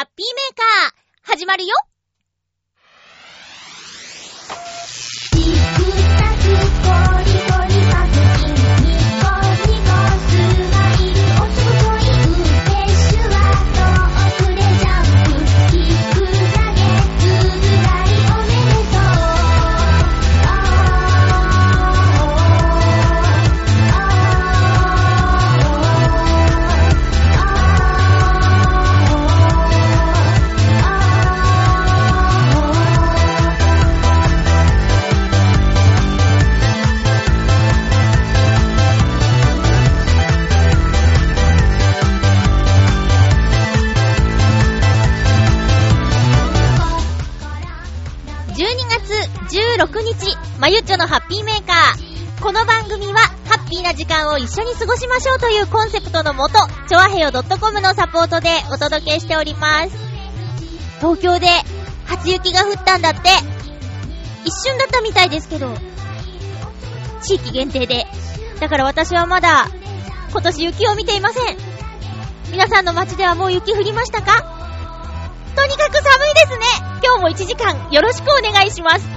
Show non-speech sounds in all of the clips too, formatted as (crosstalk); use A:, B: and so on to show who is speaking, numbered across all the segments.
A: ハッピーメーカー、始まるよ。26日、まゆっちょのハッピーメーカー。この番組は、ハッピーな時間を一緒に過ごしましょうというコンセプトのもと、チョアヘヨ .com のサポートでお届けしております。東京で初雪が降ったんだって。一瞬だったみたいですけど、地域限定で。だから私はまだ、今年雪を見ていません。皆さんの街ではもう雪降りましたか？とにかく寒いですね。今日も1時間よろしくお願いします。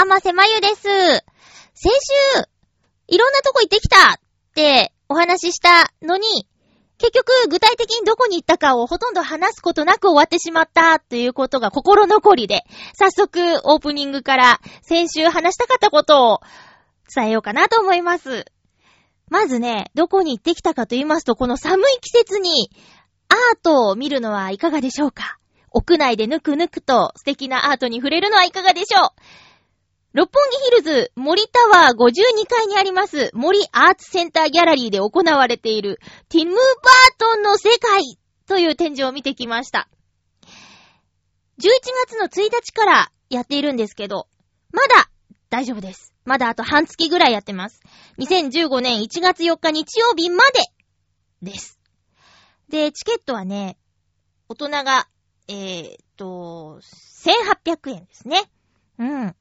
A: あませまゆです。先週、いろんなとこ行ってきたってお話ししたのに、結局具体的にどこに行ったかをほとんど話すことなく終わってしまったということが心残りで、早速オープニングから先週話したかったことを伝えようかなと思います。まずね、どこに行ってきたかと言いますと、この寒い季節にアートを見るのはいかがでしょうか？屋内でぬくぬくと素敵なアートに触れるのはいかがでしょう？六本木ヒルズ森タワー52階にあります森アーツセンターギャラリーで行われているティム・バートンの世界という展示を見てきました。11月の1日からやっているんですけど、まだ大丈夫です。まだあと半月ぐらいやってます。2015年1月4日日曜日までです。で、チケットはね、大人がえー、っと、1800円ですね。うん。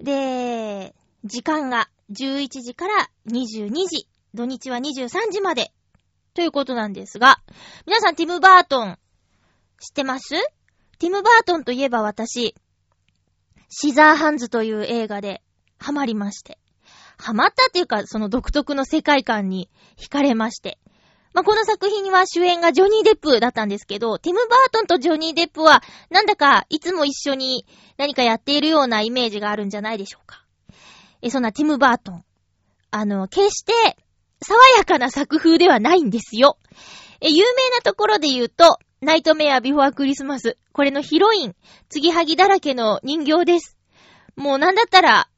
A: で、時間が11時から22時、土日は23時まで、ということなんですが、皆さんティム・バートン、知ってます？ティム・バートンといえば私、シザーハンズという映画でハマりまして、ハマったっていうか、その独特の世界観に惹かれまして、まあ、この作品には主演がジョニー・デップだったんですけど、ティム・バートンとジョニー・デップは、なんだかいつも一緒に何かやっているようなイメージがあるんじゃないでしょうか。え、そんなティム・バートン。あの、決して、爽やかな作風ではないんですよ。え、有名なところで言うと、ナイトメア・ビフォア・クリスマス。これのヒロイン、継ぎはぎだらけの人形です。もうなんだったら、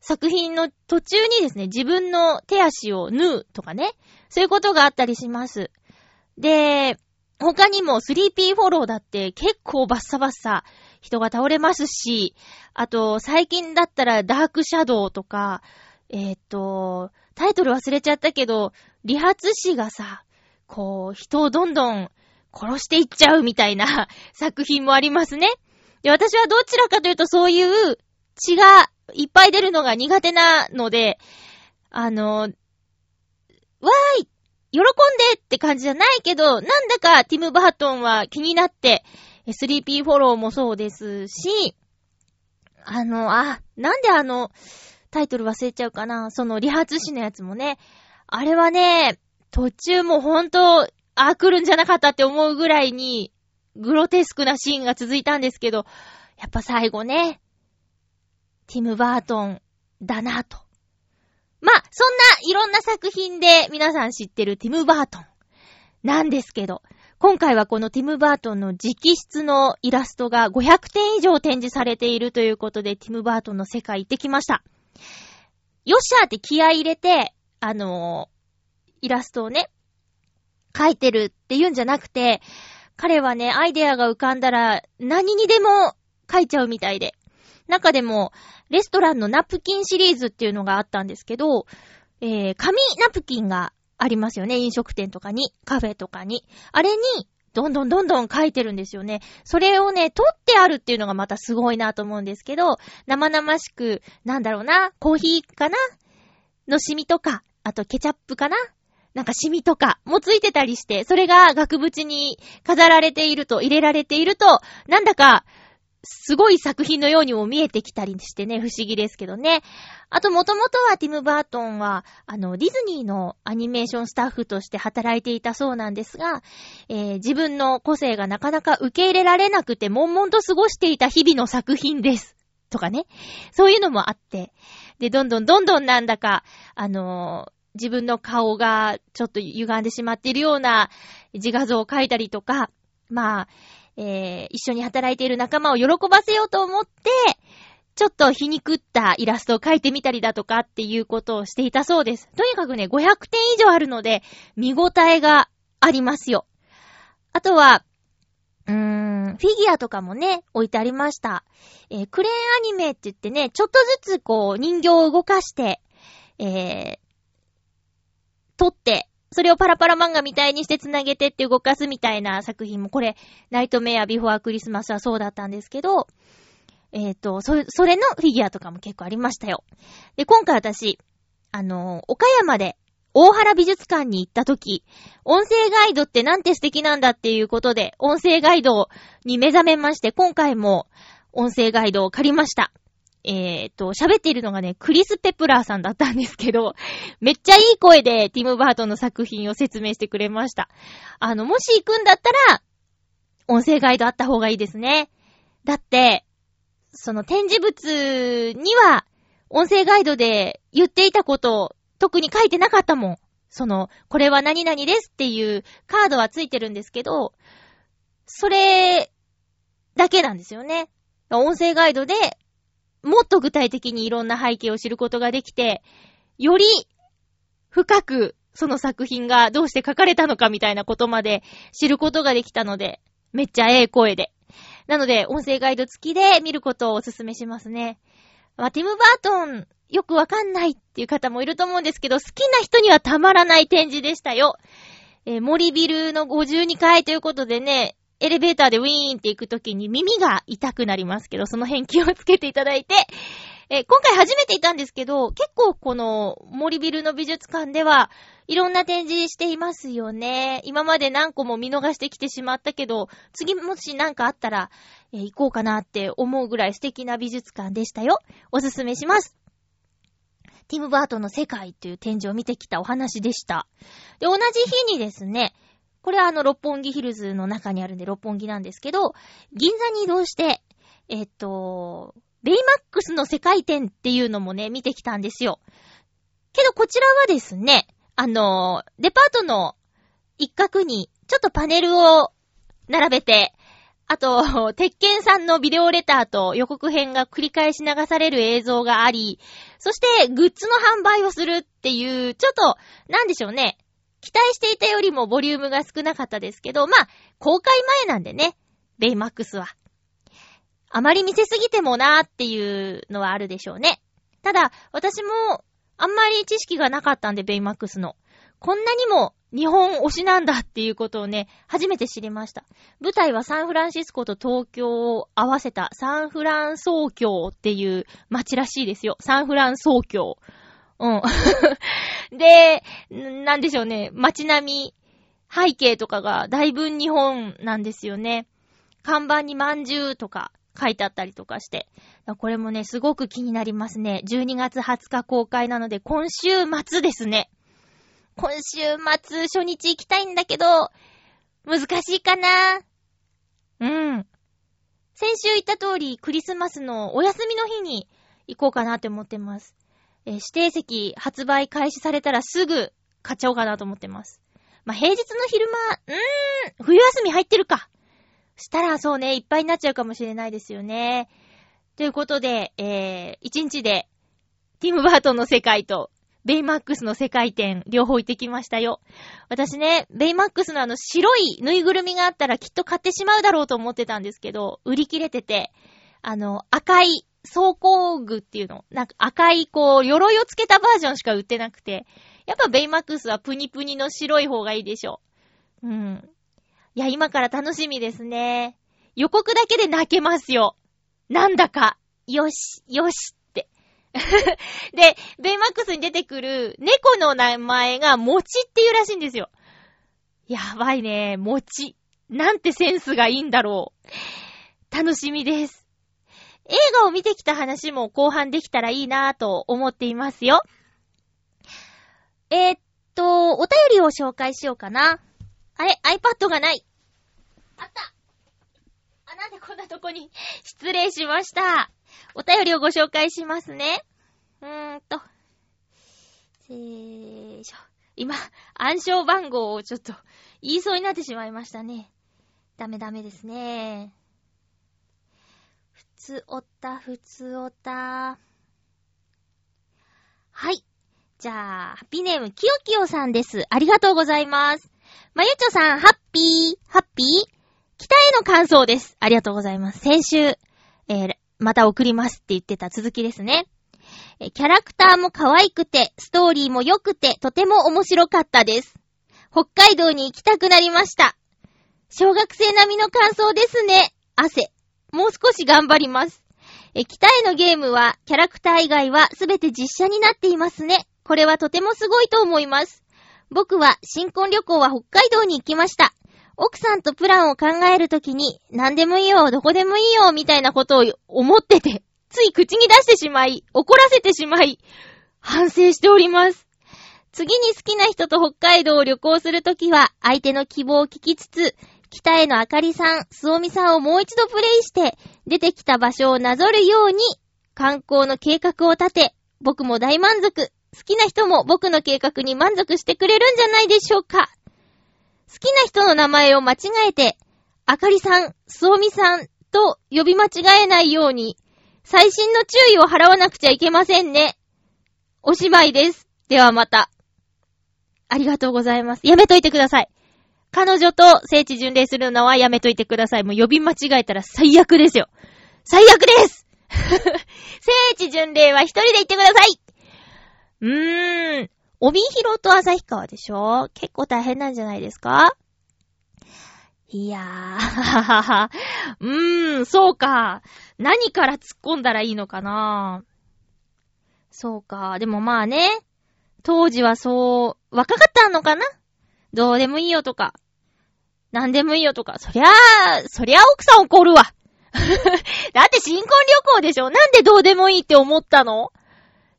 A: 作品の途中にですね、自分の手足を縫うとかね、そういうことがあったりします。で、他にも 3P フォローだって結構バッサバッサ人が倒れますし、あと最近だったらダークシャドウとか、えーっと、タイトル忘れちゃったけど、理髪師がさ、こう、人をどんどん殺していっちゃうみたいな (laughs) 作品もありますね。で、私はどちらかというとそういう血がいっぱい出るのが苦手なので、あの、わーい喜んでって感じじゃないけど、なんだかティム・バートンは気になって、3P フォローもそうですし、あの、あ、なんであの、タイトル忘れちゃうかな。その、理髪師のやつもね。あれはね、途中もほんと、あ、来るんじゃなかったって思うぐらいに、グロテスクなシーンが続いたんですけど、やっぱ最後ね、ティム・バートンだなと。まあ、そんないろんな作品で皆さん知ってるティム・バートンなんですけど、今回はこのティム・バートンの直筆のイラストが500点以上展示されているということで、ティム・バートンの世界行ってきました。よっしゃーって気合入れて、あのー、イラストをね、描いてるって言うんじゃなくて、彼はね、アイデアが浮かんだら何にでも描いちゃうみたいで。中でも、レストランのナプキンシリーズっていうのがあったんですけど、えー、紙ナプキンがありますよね。飲食店とかに、カフェとかに。あれに、どんどんどんどん書いてるんですよね。それをね、取ってあるっていうのがまたすごいなと思うんですけど、生々しく、なんだろうな、コーヒーかな？のシミとか、あとケチャップかな？なんかシミとかもついてたりして、それが額縁に飾られていると、入れられていると、なんだか、すごい作品のようにも見えてきたりしてね、不思議ですけどね。あと、もともとはティム・バートンは、あの、ディズニーのアニメーションスタッフとして働いていたそうなんですが、えー、自分の個性がなかなか受け入れられなくて、悶々と過ごしていた日々の作品です。とかね。そういうのもあって。で、どんどんどんどんなんだか、あのー、自分の顔がちょっと歪んでしまっているような自画像を描いたりとか、まあ、えー、一緒に働いている仲間を喜ばせようと思って、ちょっと皮肉ったイラストを描いてみたりだとかっていうことをしていたそうです。とにかくね、500点以上あるので、見応えがありますよ。あとは、うーん、フィギュアとかもね、置いてありました。えー、クレーンアニメって言ってね、ちょっとずつこう、人形を動かして、えー、撮って、それをパラパラ漫画みたいにして繋げてって動かすみたいな作品も、これ、ナイトメアビフォークリスマスはそうだったんですけど、えっ、ー、と、そ、それのフィギュアとかも結構ありましたよ。で、今回私、あの、岡山で大原美術館に行った時、音声ガイドってなんて素敵なんだっていうことで、音声ガイドに目覚めまして、今回も音声ガイドを借りました。えっ、ー、と、喋っているのがね、クリス・ペプラーさんだったんですけど、(laughs) めっちゃいい声でティム・バートンの作品を説明してくれました。あの、もし行くんだったら、音声ガイドあった方がいいですね。だって、その展示物には、音声ガイドで言っていたことを特に書いてなかったもん。その、これは何々ですっていうカードはついてるんですけど、それだけなんですよね。音声ガイドでもっと具体的にいろんな背景を知ることができて、より深くその作品がどうして書かれたのかみたいなことまで知ることができたので、めっちゃええ声で。なので、音声ガイド付きで見ることをお勧めしますね。まあ、ティム・バートン、よくわかんないっていう方もいると思うんですけど、好きな人にはたまらない展示でしたよ。えー、森ビルの52階ということでね、エレベーターでウィーンって行くときに耳が痛くなりますけど、その辺気をつけていただいて、(laughs) え今回初めていたんですけど、結構この森ビルの美術館では、いろんな展示していますよね。今まで何個も見逃してきてしまったけど、次もし何かあったら、え、行こうかなって思うぐらい素敵な美術館でしたよ。おすすめします。ティム・バートの世界という展示を見てきたお話でした。で、同じ日にですね、これはあの、六本木ヒルズの中にあるんで六本木なんですけど、銀座に移動して、えっと、ベイマックスの世界展っていうのもね、見てきたんですよ。けどこちらはですね、あの、デパートの一角に、ちょっとパネルを並べて、あと、鉄拳さんのビデオレターと予告編が繰り返し流される映像があり、そしてグッズの販売をするっていう、ちょっと、なんでしょうね。期待していたよりもボリュームが少なかったですけど、まあ、公開前なんでね、ベイマックスは。あまり見せすぎてもなーっていうのはあるでしょうね。ただ、私も、あんまり知識がなかったんで、ベイマックスの。こんなにも日本推しなんだっていうことをね、初めて知りました。舞台はサンフランシスコと東京を合わせたサンフランソー京っていう街らしいですよ。サンフランソー京。うん。(laughs) で、なんでしょうね、街並み、背景とかがだいぶ日本なんですよね。看板にまんじゅうとか書いてあったりとかして。これもね、すごく気になりますね。12月20日公開なので、今週末ですね。今週末初日行きたいんだけど、難しいかなうん。先週言った通り、クリスマスのお休みの日に行こうかなって思ってます。えー、指定席発売開始されたらすぐ買っちゃおうかなと思ってます。まあ、平日の昼間、うーん、冬休み入ってるか。したらそうね、いっぱいになっちゃうかもしれないですよね。ということで、えー、一日で、ティム・バートンの世界と、ベイマックスの世界展、両方行ってきましたよ。私ね、ベイマックスのあの白いぬいぐるみがあったらきっと買ってしまうだろうと思ってたんですけど、売り切れてて、あの、赤い装甲具っていうの、なんか赤いこう、鎧をつけたバージョンしか売ってなくて、やっぱベイマックスはプニプニの白い方がいいでしょ。うん。いや、今から楽しみですね。予告だけで泣けますよ。なんだか、よし、よしって (laughs) で、ベイマックスに出てくる猫の名前がもちっていうらしいんですよ。やばいね、もち。なんてセンスがいいんだろう。楽しみです。映画を見てきた話も後半できたらいいなぁと思っていますよ。えー、っと、お便りを紹介しようかな。あれ ?iPad がない。あったあ、なんでこんなとこに？(laughs) 失礼しました。お便りをご紹介しますね。うーんと。せーしょ。今、暗証番号をちょっと言いそうになってしまいましたね。ダメダメですね。つおた、ふつおた。はい。じゃあ、ハッピーネーム、きよきよさんです。ありがとうございます。まゆちょさん、ハッピー、ハッピー北への感想です。ありがとうございます。先週、えー、また送りますって言ってた続きですね。えキャラクターも可愛くて、ストーリーも良くて、とても面白かったです。北海道に行きたくなりました。小学生並みの感想ですね。汗。もう少し頑張ります。え、北へのゲームは、キャラクター以外はすべて実写になっていますね。これはとてもすごいと思います。僕は新婚旅行は北海道に行きました。奥さんとプランを考えるときに、何でもいいよ、どこでもいいよ、みたいなことを思ってて、つい口に出してしまい、怒らせてしまい、反省しております。次に好きな人と北海道を旅行するときは、相手の希望を聞きつつ、北へのあかりさん、すおみさんをもう一度プレイして、出てきた場所をなぞるように、観光の計画を立て、僕も大満足。好きな人も僕の計画に満足してくれるんじゃないでしょうか。好きな人の名前を間違えて、あかりさん、すおみさんと呼び間違えないように、最新の注意を払わなくちゃいけませんね。おしまいです。ではまた。ありがとうございます。やめといてください。彼女と聖地巡礼するのはやめといてください。もう呼び間違えたら最悪ですよ。最悪です (laughs) 聖地巡礼は一人で行ってくださいうーん。帯広と旭川でしょ？結構大変なんじゃないですか？いやー、(laughs) うーん、そうか。何から突っ込んだらいいのかな？そうか。でもまあね、当時はそう、若かったのかな？どうでもいいよとか、なんでもいいよとか、そりゃあ、そりゃあ奥さん怒るわ。(laughs) だって新婚旅行でしょ？なんでどうでもいいって思ったの？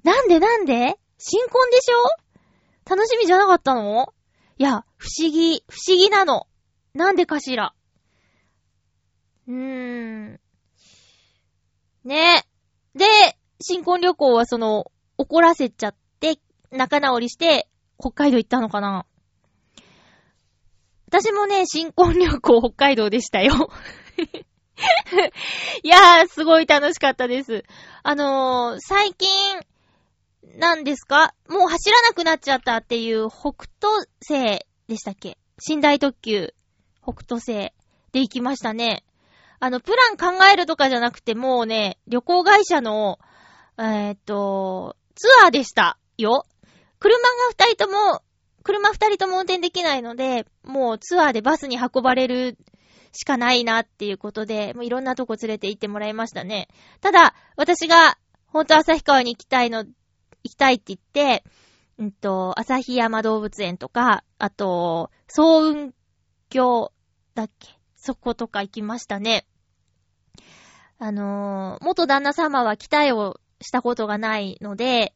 A: なんでなんで？新婚でしょ？楽しみじゃなかったの？いや、不思議、不思議なの。なんでかしら？うーん。ね。で、新婚旅行はその、怒らせちゃって、仲直りして、北海道行ったのかな？私もね、新婚旅行北海道でしたよ。(laughs) いやー、すごい楽しかったです。あのー、最近、なんですか？もう走らなくなっちゃったっていう北斗星でしたっけ？寝台特急北斗星で行きましたね。あの、プラン考えるとかじゃなくてもうね、旅行会社の、えー、っと、ツアーでしたよ。車が二人とも、車二人とも運転できないので、もうツアーでバスに運ばれるしかないなっていうことで、もういろんなとこ連れて行ってもらいましたね。ただ、私が、ほんと旭川に行きたいの行きたいって言って、うんと、旭山動物園とか、あと、総雲峡だっけ？そことか行きましたね。あのー、元旦那様は期待をしたことがないので、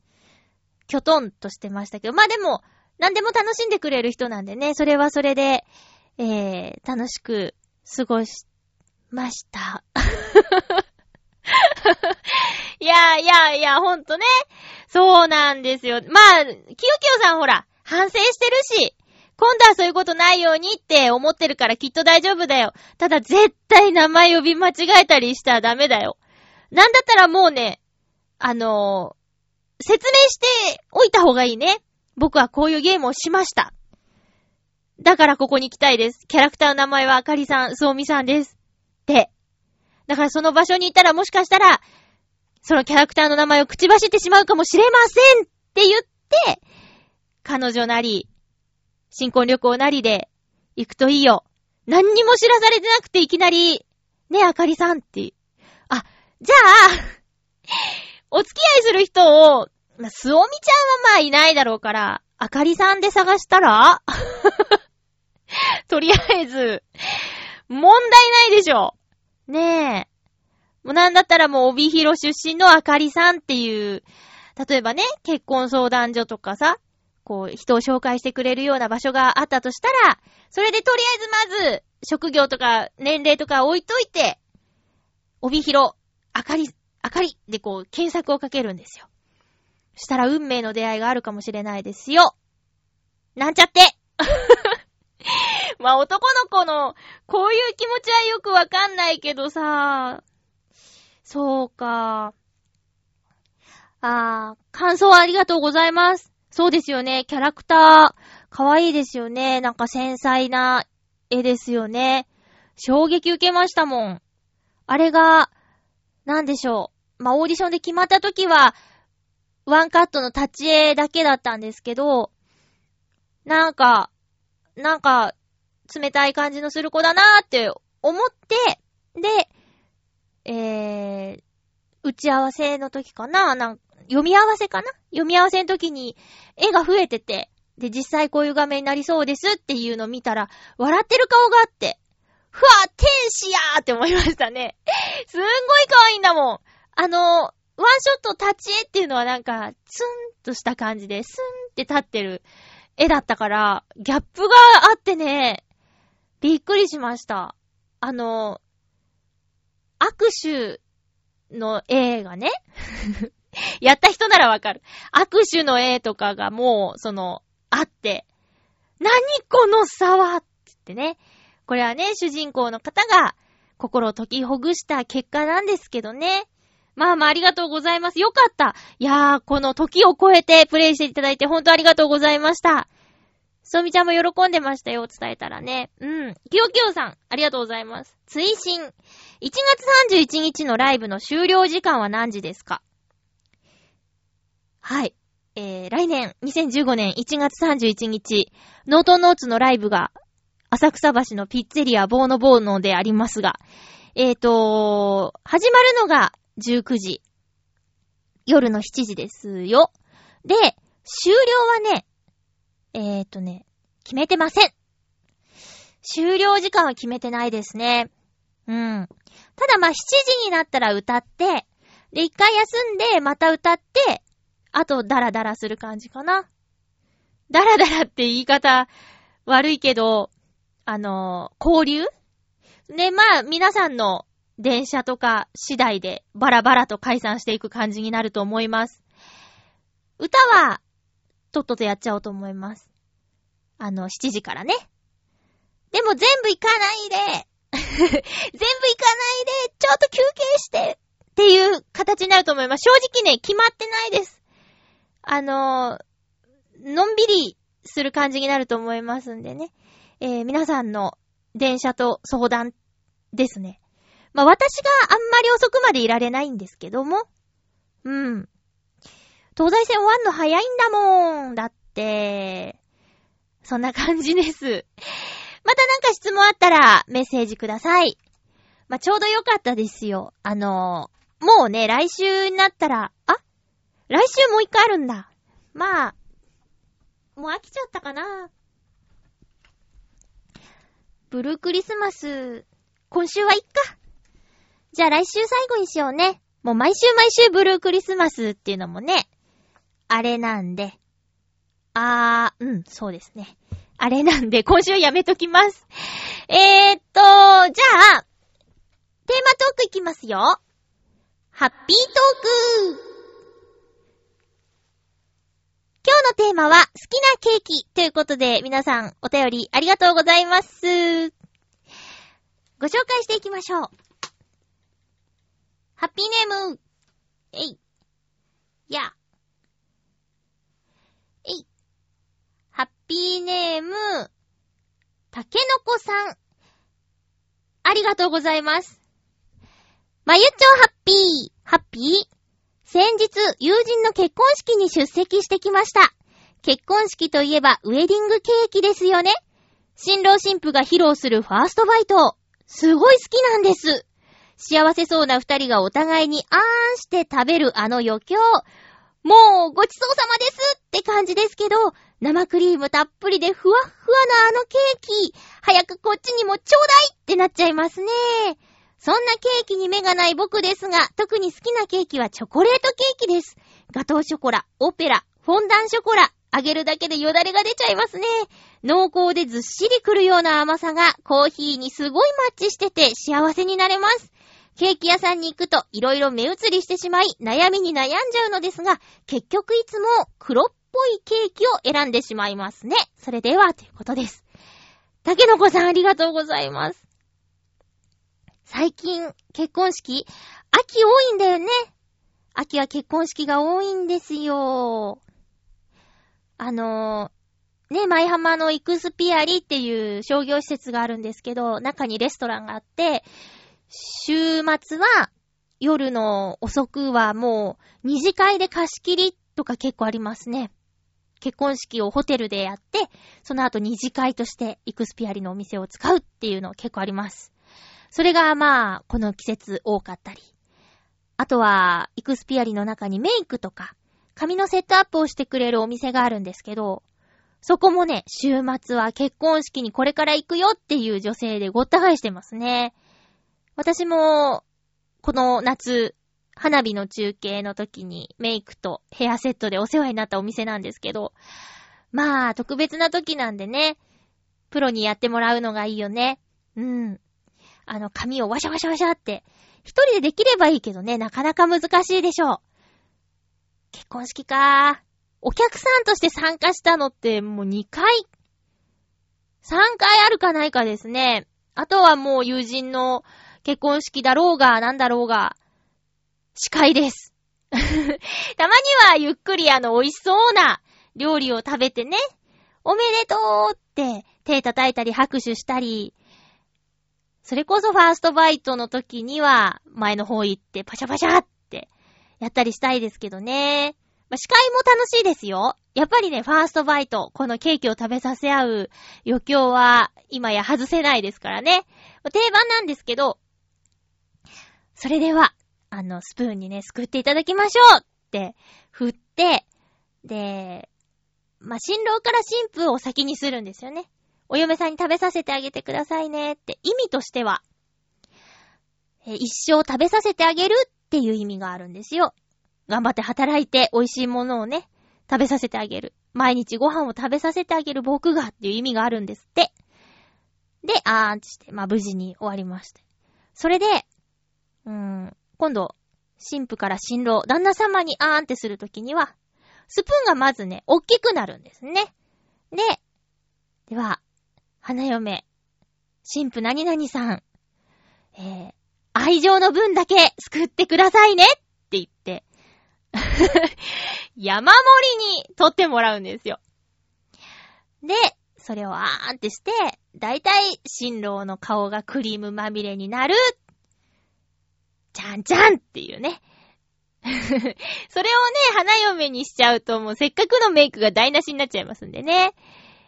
A: きょとんとしてましたけど、まあでも、何でも楽しんでくれる人なんでね、それはそれで、えー、楽しく過ごしました。(laughs) いやいやいや、ほんとね。そうなんですよ。まあ、きよきよさんほら、反省してるし、今度はそういうことないようにって思ってるからきっと大丈夫だよ。ただ絶対名前呼び間違えたりしたらダメだよ。なんだったらもうね、あのー、説明しておいた方がいいね。僕はこういうゲームをしました。だからここに行きたいです。キャラクターの名前はあかりさん、すおみさんです。って。だからその場所に行ったらもしかしたら、そのキャラクターの名前を口走ってしまうかもしれませんって言って、彼女なり、新婚旅行なりで行くといいよ。何にも知らされてなくていきなり、ねあかりさんって。あ、じゃあ、(laughs) お付き合いする人を、まあ、すおみちゃんはまあいないだろうから、あかりさんで探したら？(laughs) とりあえず、問題ないでしょ。ねえ。もうなんだったらもう帯広出身のあかりさんっていう、例えばね、結婚相談所とかさ、こう、人を紹介してくれるような場所があったとしたら、それでとりあえずまず、職業とか年齢とか置いといて、帯広、あかり、あかりでこう、検索をかけるんですよ。したら運命の出会いがあるかもしれないですよ。なんちゃって (laughs) まあ男の子の、こういう気持ちはよくわかんないけどさ、そうか。あー、感想ありがとうございます。そうですよね。キャラクター、かわいいですよね。なんか繊細な絵ですよね。衝撃受けましたもん。あれが、なんでしょう。まあ、オーディションで決まった時は、ワンカットの立ち絵だけだったんですけど、なんか、なんか、冷たい感じのする子だなーって思って、で、えー、打ち合わせの時かななん読み合わせかな？読み合わせの時に絵が増えてて、で、実際こういう画面になりそうですっていうのを見たら、笑ってる顔があって、ふわ天使やーって思いましたね。すんごい可愛いんだもん。あの、ワンショット立ち絵っていうのはなんか、ツンとした感じで、スンって立ってる絵だったから、ギャップがあってね、びっくりしました。あの、握手の絵がね (laughs) やった人ならわかる。握手の絵とかがもう、その、あって、何この差はってってね。これはね、主人公の方が心を解きほぐした結果なんですけどね。まあまあありがとうございます。よかった。いやー、この時を超えてプレイしていただいて本当ありがとうございました。そみちゃんも喜んでましたよ、伝えたらね。うん。きよきよさん、ありがとうございます。追伸。1月31日のライブの終了時間は何時ですか？はい。えー、来年、2015年1月31日、ノートノーツのライブが、浅草橋のピッツェリアボーノボーノでありますが、えーと始まるのが19時。夜の7時ですよ。で、終了はね、えーとね、決めてません。終了時間は決めてないですね。うん。ただまあ7時になったら歌って、で、一回休んで、また歌って、あと、ダラダラする感じかな。ダラダラって言い方悪いけど、あのー、交流？で、まあ、皆さんの電車とか次第でバラバラと解散していく感じになると思います。歌は、とっととやっちゃおうと思います。あの、7時からね。でも全部行かないで (laughs) 全部行かないで、ちょっと休憩してっていう形になると思います。正直ね、決まってないです。あののんびりする感じになると思いますんでね。えー、皆さんの電車と相談ですね。まあ、私があんまり遅くまでいられないんですけども。うん。東西線終わんの早いんだもん。だって。そんな感じです。(laughs) またなんか質問あったらメッセージください。まあ、ちょうどよかったですよ。あのー、もうね、来週になったら、あ？来週もう一回あるんだ。まあ、もう飽きちゃったかな。ブルークリスマス、今週はいっか。じゃあ来週最後にしようね。もう毎週毎週ブルークリスマスっていうのもね、あれなんで。あー、うん、そうですね。あれなんで、今週やめときます。えー、っと、じゃあ、テーマトークいきますよ。ハッピートーク今日のテーマは、好きなケーキということで、皆さんお便りありがとうございます。ご紹介していきましょう。ハッピーネーム、えい、や、えい、ハッピーネーム、たけのこさん。ありがとうございます。まゆちょハッピー、ハッピー。先日、友人の結婚式に出席してきました。結婚式といえばウェディングケーキですよね。新郎新婦が披露するファーストバイト。すごい好きなんです。幸せそうな二人がお互いにあーんして食べるあの余興。もうごちそうさまですって感じですけど、生クリームたっぷりでふわっふわなあのケーキ。早くこっちにもちょうだいってなっちゃいますね。そんなケーキに目がない僕ですが、特に好きなケーキはチョコレートケーキです。ガトーショコラ、オペラ、フォンダンショコラ、揚げるだけでよだれが出ちゃいますね。濃厚でずっしりくるような甘さがコーヒーにすごいマッチしてて幸せになれます。ケーキ屋さんに行くと色々目移りしてしまい悩みに悩んじゃうのですが、結局いつも黒っぽいケーキを選んでしまいますね。それでは、ということです。竹の子さんありがとうございます。最近、結婚式秋多いんだよね。秋は結婚式が多いんですよ。あのー、ね、舞浜のイクスピアリっていう商業施設があるんですけど、中にレストランがあって、週末は夜の遅くはもう二次会で貸し切りとか結構ありますね。結婚式をホテルでやって、その後二次会としてイクスピアリのお店を使うっていうの結構あります。それがまあ、この季節多かったり。あとは、イクスピアリの中にメイクとか、髪のセットアップをしてくれるお店があるんですけど、そこもね、週末は結婚式にこれから行くよっていう女性でごった返してますね。私も、この夏、花火の中継の時にメイクとヘアセットでお世話になったお店なんですけど、まあ、特別な時なんでね、プロにやってもらうのがいいよね。うん。あの、髪をワシャワシャワシャって、一人でできればいいけどね、なかなか難しいでしょう。結婚式かお客さんとして参加したのってもう2回 ?3 回あるかないかですね。あとはもう友人の結婚式だろうが、なんだろうが、司会です。(laughs) たまにはゆっくりあの美味しそうな料理を食べてね、おめでとうって手叩いたり拍手したり、それこそファーストバイトの時には、前の方行ってパシャパシャってやったりしたいですけどね。まあ、司会も楽しいですよ。やっぱりね、ファーストバイト、このケーキを食べさせ合う余興は今や外せないですからね。定番なんですけど、それでは、あの、スプーンにね、すくっていただきましょうって振って、で、まあ、新郎から新婦を先にするんですよね。お嫁さんに食べさせてあげてくださいねって意味としては、え一生食べさせてあげるっていう意味があるんですよ。頑張って働いて美味しいものをね、食べさせてあげる。毎日ご飯を食べさせてあげる僕がっていう意味があるんですって。で、あーんってして、まあ、無事に終わりました。それで、うん、今度、神父から新郎、旦那様にあーんってするときには、スプーンがまずね、大きくなるんですね。で、では、花嫁、神父何々さん、えー、愛情の分だけ救ってくださいねって言って、(laughs) 山盛りに取ってもらうんですよ。で、それをあーんってして、だいたい新郎の顔がクリームまみれになる。ちゃんちゃんっていうね。(laughs) それをね、花嫁にしちゃうともうせっかくのメイクが台無しになっちゃいますんでね。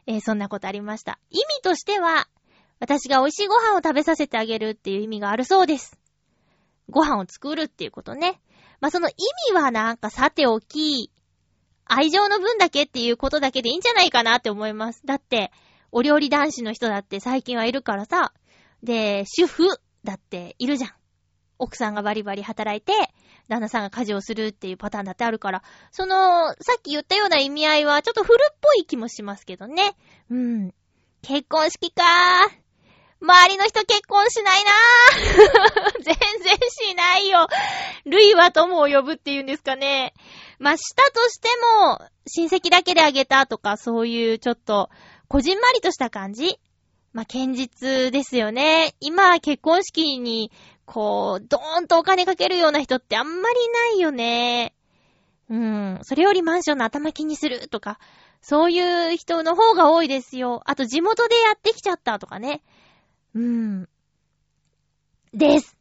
A: えー、そんなことありました。意味としては、私が美味しいご飯を食べさせてあげるっていう意味があるそうです。ご飯を作るっていうことね。まあ、その意味はなんかさておき、愛情の分だけっていうことだけでいいんじゃないかなって思います。だって、お料理男子の人だって最近はいるからさ、で、主婦だっているじゃん。奥さんがバリバリ働いて、旦那さんが家事をするっていうパターンだってあるから、その、さっき言ったような意味合いはちょっと古っぽい気もしますけどね。うん。結婚式かー。周りの人結婚しないなぁ (laughs) 全然しないよ。類は友を呼ぶっていうんですかね。まあ、したとしても、親戚だけであげたとか、そういうちょっと、こじんまりとした感じまあ、堅実ですよね。今、結婚式に、こう、ドーンとお金かけるような人ってあんまりいないよね。うん。それよりマンションの頭金にするとか、そういう人の方が多いですよ。あと、地元でやってきちゃったとかね。うん。です。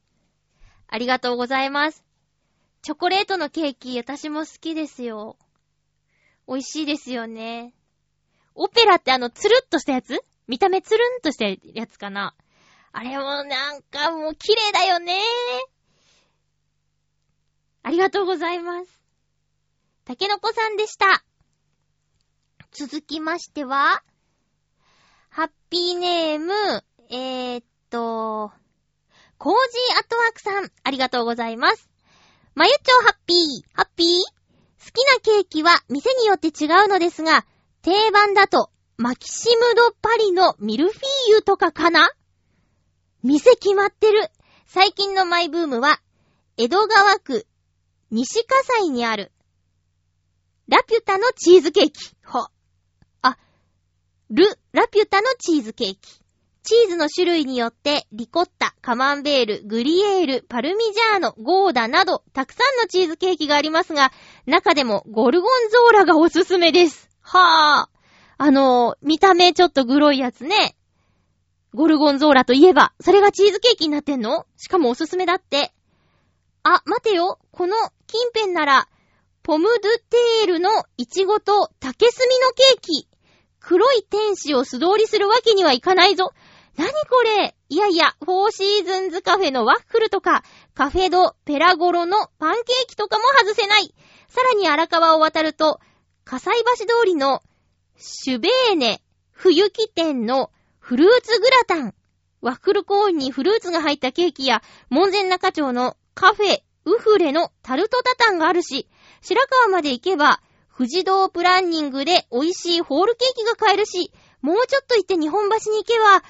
A: ありがとうございます。チョコレートのケーキ、私も好きですよ。美味しいですよね。オペラってあの、つるっとしたやつ？見た目つるんとしたやつかな。あれもなんかもう綺麗だよね。ありがとうございます。たけのこさんでした。続きましては、ハッピーネーム、えー、っと、コージーアットワークさん、ありがとうございます。まゆちょハッピー、ハッピー？好きなケーキは店によって違うのですが、定番だと、マキシムドパリのミルフィーユとかかな？店決まってる。最近のマイブームは、江戸川区西葛西にある、ラピュタのチーズケーキ。ほ。あ、ル、ラピュタのチーズケーキ。チーズの種類によって、リコッタ、カマンベール、グリエール、パルミジャーノ、ゴーダなど、たくさんのチーズケーキがありますが、中でもゴルゴンゾーラがおすすめです。はぁ。あの、見た目ちょっとグロいやつね。ゴルゴンゾーラといえば、それがチーズケーキになってんの？しかもおすすめだって。あ、待てよ。この近辺なら、ポムドゥテールのイチゴと竹炭のケーキ。黒い天使を素通りするわけにはいかないぞ。なにこれ？いやいや、フォーシーズンズカフェのワッフルとか、カフェドペラゴロのパンケーキとかも外せない。さらに荒川を渡ると、葛西橋通りのシュベーネ冬季店のフルーツグラタン。ワッフルコーンにフルーツが入ったケーキや、門前中町のカフェウフレのタルトタタンがあるし、白川まで行けば、富士堂プランニングで美味しいホールケーキが買えるし、もうちょっと行って日本橋に行けば、あ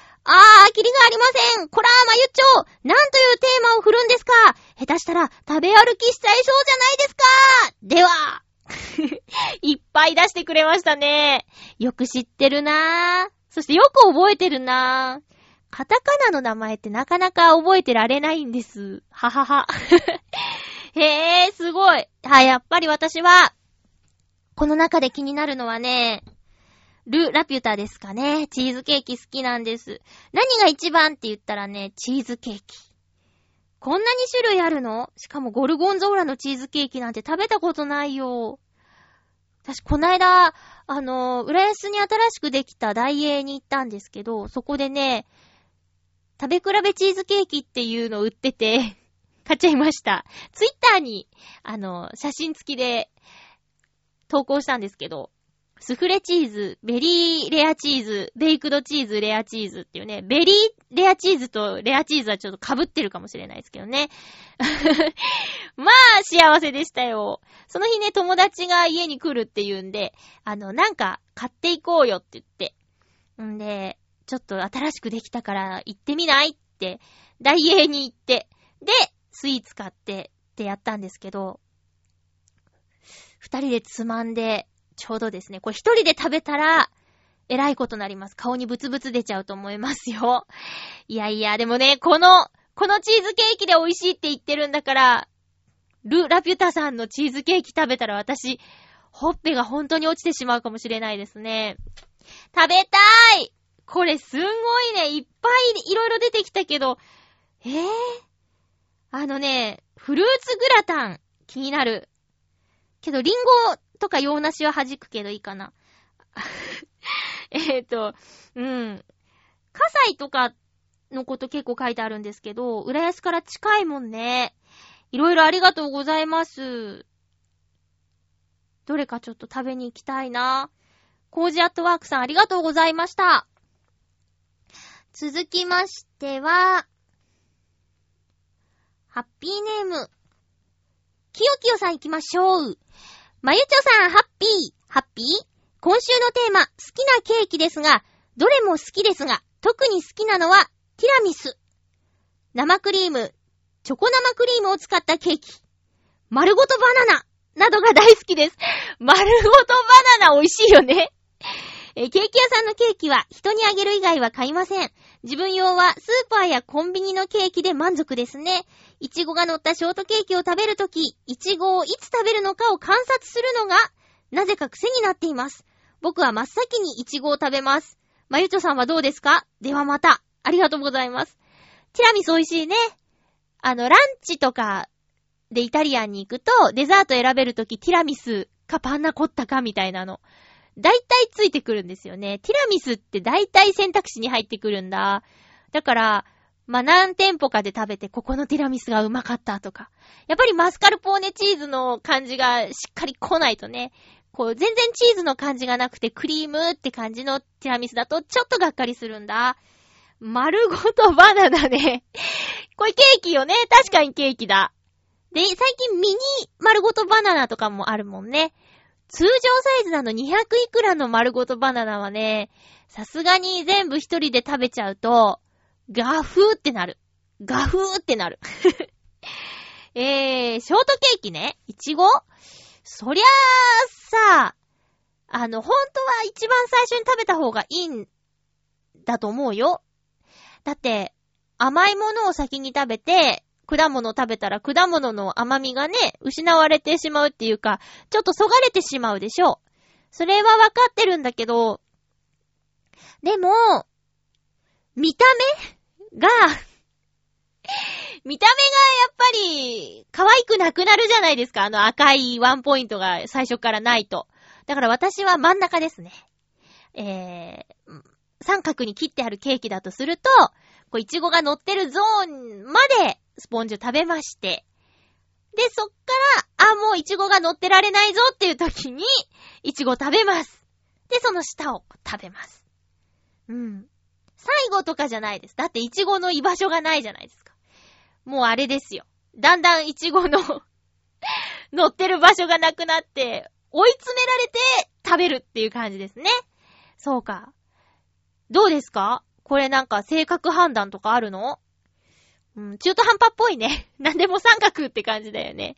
A: ー、キリがありませんこらー、まゆっちょなんというテーマを振るんですか下手したら食べ歩きしちゃいそうじゃないですかでは、(laughs) いっぱい出してくれましたね。よく知ってるなー。そしてよく覚えてるなー。カタカナの名前ってなかなか覚えてられないんです。ははは。(laughs) へー、すごい。はい、やっぱり私は、この中で気になるのはね、ル・ラピュタですかね。チーズケーキ好きなんです。何が一番って言ったらね、チーズケーキ。こんなに種類あるの？しかもゴルゴンゾーラのチーズケーキなんて食べたことないよ。私、こないだ、あの、浦安に新しくできたダイエーに行ったんですけど、そこでね、食べ比べチーズケーキっていうのを売ってて (laughs) 買っちゃいました。ツイッターに、あの、写真付きで投稿したんですけど、スフレチーズ、ベリーレアチーズ、ベイクドチーズ、レアチーズっていうね、ベリーレアチーズとレアチーズはちょっと被ってるかもしれないですけどね。(laughs) まあ、幸せでしたよ。その日ね、友達が家に来るっていうんで、あの、なんか買っていこうよって言って。んで、ちょっと新しくできたから行ってみないって、ダイエーに行って、で、スイーツ買ってってやったんですけど、二人でつまんで、ちょうどですね、これ一人で食べたら、えらいことなります。顔にブツブツ出ちゃうと思いますよ。(laughs) いやいや、でもね、この、このチーズケーキで美味しいって言ってるんだから、ル・ラピュタさんのチーズケーキ食べたら私、ほっぺが本当に落ちてしまうかもしれないですね。食べたいこれすんごいね、いっぱいいろいろ出てきたけど、えぇ、ー、あのね、フルーツグラタン、気になる。けど、リンゴとか洋梨は弾くけどいいかな。(laughs) えっと、うん。葛西とかのこと結構書いてあるんですけど、浦安から近いもんね。いろいろありがとうございます。どれかちょっと食べに行きたいな。コージアットワークさんありがとうございました。続きましては、ハッピーネーム。きよきよさん行きましょう。まゆちょさん、ハッピー。ハッピー？今週のテーマ、好きなケーキですが、どれも好きですが、特に好きなのは、ティラミス。生クリーム、チョコ生クリームを使ったケーキ。丸ごとバナナなどが大好きです。(laughs) 丸ごとバナナ美味しいよね。えケーキ屋さんのケーキは人にあげる以外は買いません。自分用はスーパーやコンビニのケーキで満足ですね。いちごが乗ったショートケーキを食べるとき、いちごをいつ食べるのかを観察するのが、なぜか癖になっています。僕は真っ先にいちごを食べます。まゆちょさんはどうですか？ではまた。ありがとうございます。ティラミス美味しいね。あの、ランチとかでイタリアンに行くと、デザート選べるときティラミスかパンナコッタかみたいなの。大体ついてくるんですよね。ティラミスって大体選択肢に入ってくるんだ。だから、まあ、何店舗かで食べて、ここのティラミスがうまかったとか。やっぱりマスカルポーネチーズの感じがしっかり来ないとね、こう、全然チーズの感じがなくて、クリームって感じのティラミスだと、ちょっとがっかりするんだ。丸ごとバナナね。(laughs) これケーキよね。確かにケーキだ。で、最近ミニ丸ごとバナナとかもあるもんね。通常サイズなの200いくらの丸ごとバナナはね、さすがに全部一人で食べちゃうと、ガフーってなる。ガフーってなる。(laughs) えー、ショートケーキね。いちごそりゃあ、さ、あの、本当は一番最初に食べた方がいいんだと思うよ。だって、甘いものを先に食べて、果物食べたら果物の甘みがね、失われてしまうっていうか、ちょっとそがれてしまうでしょう。それはわかってるんだけど、でも、見た目が見た目がやっぱり、可愛くなくなるじゃないですか。あの赤いワンポイントが最初からないと。だから私は真ん中ですね。えー、三角に切ってあるケーキだとすると、こう、いちごが乗ってるゾーンまでスポンジを食べまして、で、そっから、あ、もういちごが乗ってられないぞっていう時に、いちご食べます。で、その下を食べます。うん。最後とかじゃないです。だっていちごの居場所がないじゃないですか。もうあれですよ。だんだんいちごの (laughs) 乗ってる場所がなくなって、追い詰められて食べるっていう感じですね。そうか。どうですか？これなんか性格判断とかあるの？うん、中途半端っぽいね。(laughs) なんでも三角って感じだよね。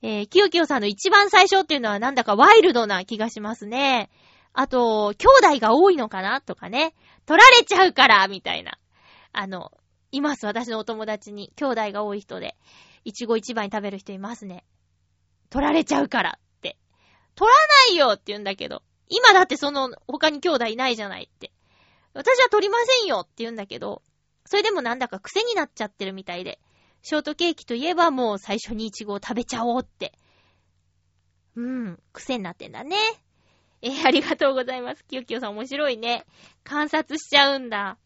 A: えー、きよきよさんの一番最初っていうのはなんだかワイルドな気がしますね。あと、兄弟が多いのかなとかね。取られちゃうからみたいな。あの、います。私のお友達に。兄弟が多い人で。いちご一番に食べる人いますね。取られちゃうからって。取らないよって言うんだけど。今だってその他に兄弟いないじゃないって。私は取りませんよって言うんだけど。それでもなんだか癖になっちゃってるみたいで。ショートケーキといえばもう最初にイチゴを食べちゃおうって。うん、癖になってんだね。えー、ありがとうございます。きよきよさん面白いね。観察しちゃうんだ。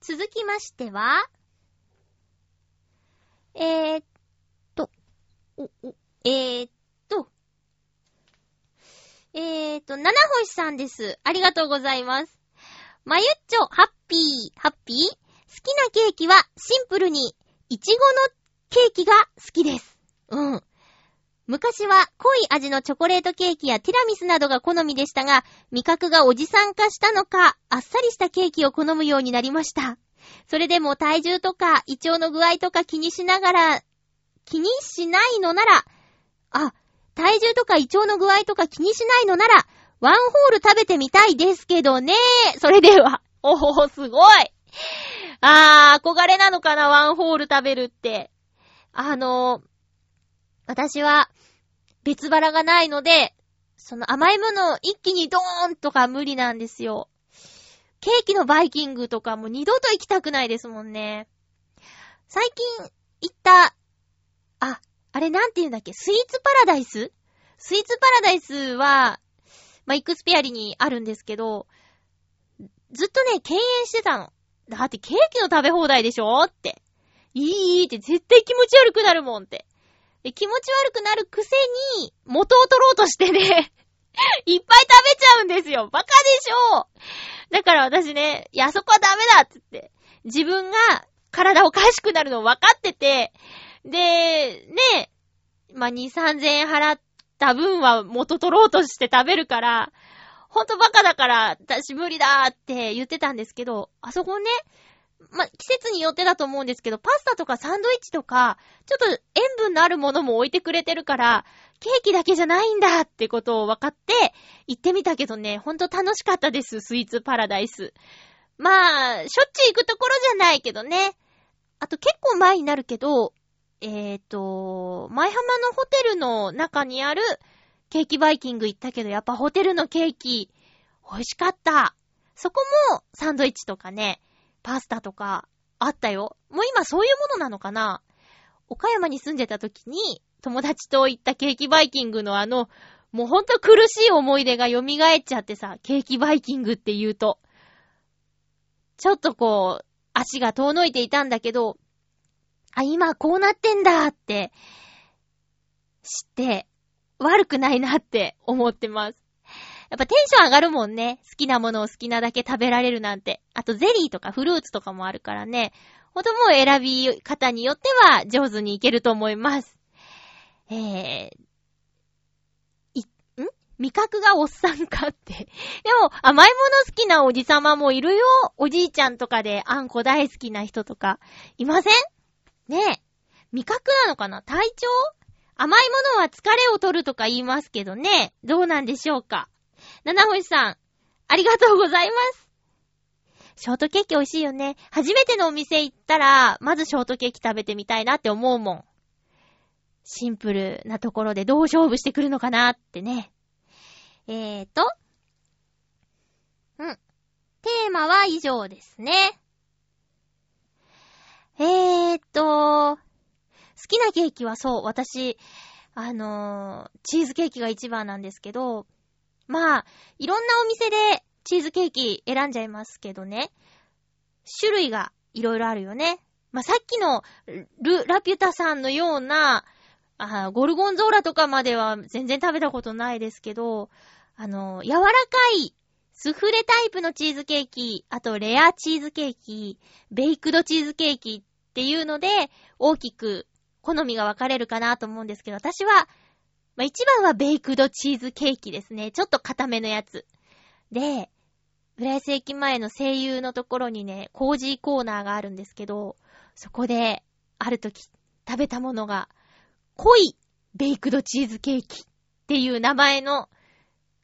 A: 続きましては、えー、っと、お、お、えー、っと、えー、っと、七星さんです。ありがとうございます。まゆっちょ、ハッピー、ハッピー？好きなケーキはシンプルに、いちごのケーキが好きです。うん。昔は濃い味のチョコレートケーキやティラミスなどが好みでしたが、味覚がおじさん化したのか、あっさりしたケーキを好むようになりました。それでも体重とか胃腸の具合とか気にしながら、気にしないのなら、あ、体重とか胃腸の具合とか気にしないのなら、ワンホール食べてみたいですけどね。それでは。(laughs) おほすごい。あー、憧れなのかな、ワンホール食べるって。あの、私は、別腹がないので、その甘いものを一気にドーンとか無理なんですよ。ケーキのバイキングとかも二度と行きたくないですもんね。最近行った、あ、あれなんて言うんだっけ？スイーツパラダイス？スイーツパラダイスは、まあ、イクスピアリにあるんですけど、ずっとね、敬遠してたの。だってケーキの食べ放題でしょって。いいって絶対気持ち悪くなるもんって。で気持ち悪くなるくせに、元を取ろうとしてね (laughs) いっぱい食べちゃうんですよ。バカでしょだから私ね、いや、そこはダメだって言って、自分が体おかしくなるの分かってて、で、ね、まあ、2、3000円払った分は元取ろうとして食べるから、ほんとバカだから、私無理だって言ってたんですけど、あそこね、ま季節によってだと思うんですけど、パスタとかサンドイッチとか、ちょっと塩分のあるものも置いてくれてるから、ケーキだけじゃないんだってことを分かって、行ってみたけどね、ほんと楽しかったです、スイーツパラダイス。まあ、しょっちゅう行くところじゃないけどね。あと結構前になるけど、えっ、ー、と、前浜のホテルの中にあるケーキバイキング行ったけど、やっぱホテルのケーキ、美味しかった。そこもサンドイッチとかね、パスタとかあったよ。もう今そういうものなのかな岡山に住んでた時に友達と行ったケーキバイキングのあの、もうほんと苦しい思い出が蘇っちゃってさ、ケーキバイキングって言うと。ちょっとこう、足が遠のいていたんだけど、あ、今こうなってんだって、知って、悪くないなって思ってます。やっぱテンション上がるもんね。好きなものを好きなだけ食べられるなんて。あとゼリーとかフルーツとかもあるからね。ほんとも選び方によっては上手にいけると思います。えー、い、ん？味覚がおっさんかって。でも、甘いもの好きなおじさまもいるよ。おじいちゃんとかであんこ大好きな人とか。いません？ねえ。味覚なのかな体調？甘いものは疲れを取るとか言いますけどね。どうなんでしょうか？七星さん、ありがとうございます。ショートケーキ美味しいよね。初めてのお店行ったら、まずショートケーキ食べてみたいなって思うもん。シンプルなところでどう勝負してくるのかなってね。えーと。うん。テーマは以上ですね。えーと、好きなケーキはそう、私、あのー、チーズケーキが一番なんですけど、まあ、いろんなお店でチーズケーキ選んじゃいますけどね。種類がいろいろあるよね。まあ、さっきのル・ラピュタさんのような、あゴルゴンゾーラとかまでは全然食べたことないですけど、あの、柔らかいスフレタイプのチーズケーキ、あとレアチーズケーキ、ベイクドチーズケーキっていうので、大きく好みが分かれるかなと思うんですけど、私はまあ、一番はベイクドチーズケーキですね。ちょっと固めのやつ。で、浦安駅前の声優のところにね、コージーコーナーがあるんですけど、そこで、ある時、食べたものが、濃いベイクドチーズケーキっていう名前の、